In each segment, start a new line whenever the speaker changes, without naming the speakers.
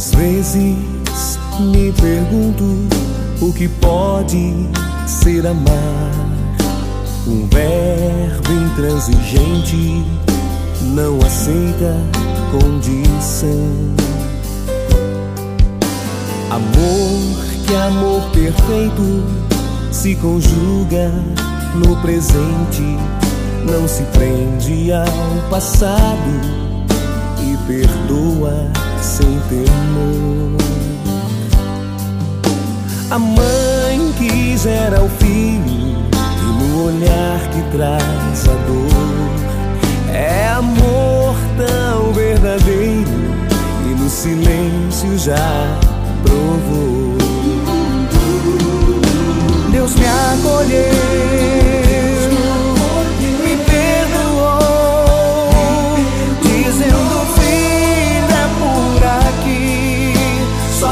Às vezes me pergunto o que pode ser amar. Um verbo intransigente não aceita condição. Amor que amor perfeito se conjuga no presente, não se prende ao passado perdoa sem temor. A mãe que gera o filho e no olhar que traz a dor é amor tão verdadeiro e no silêncio já provou. Deus me acolheu.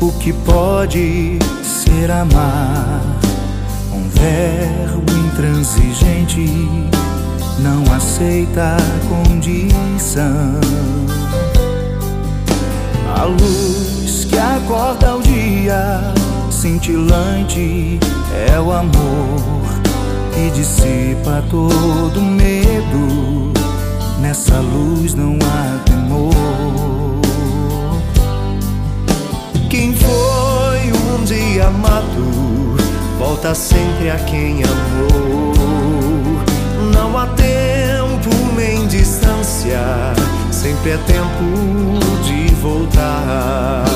o que
pode ser amar. Um verbo intransigente não aceita condição. A luz que acorda o dia, cintilante é o amor que dissipa todo medo. Nessa luz sempre a quem amou. Não há tempo nem distância, sempre é tempo de voltar.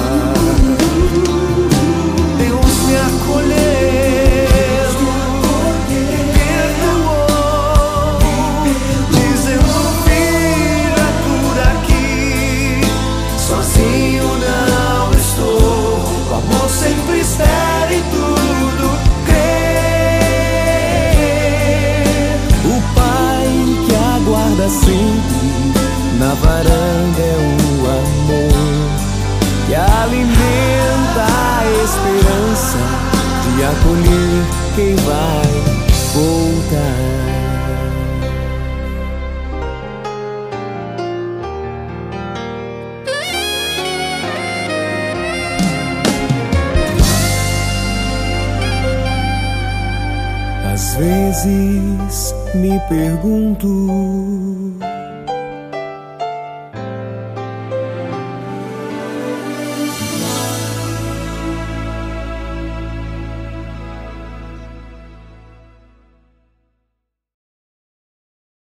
Acolher quem vai voltar. Às vezes me pergunto